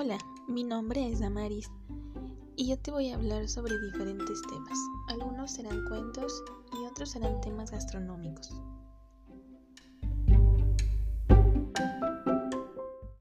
Hola, mi nombre es Damaris y yo te voy a hablar sobre diferentes temas. Algunos serán cuentos y otros serán temas gastronómicos.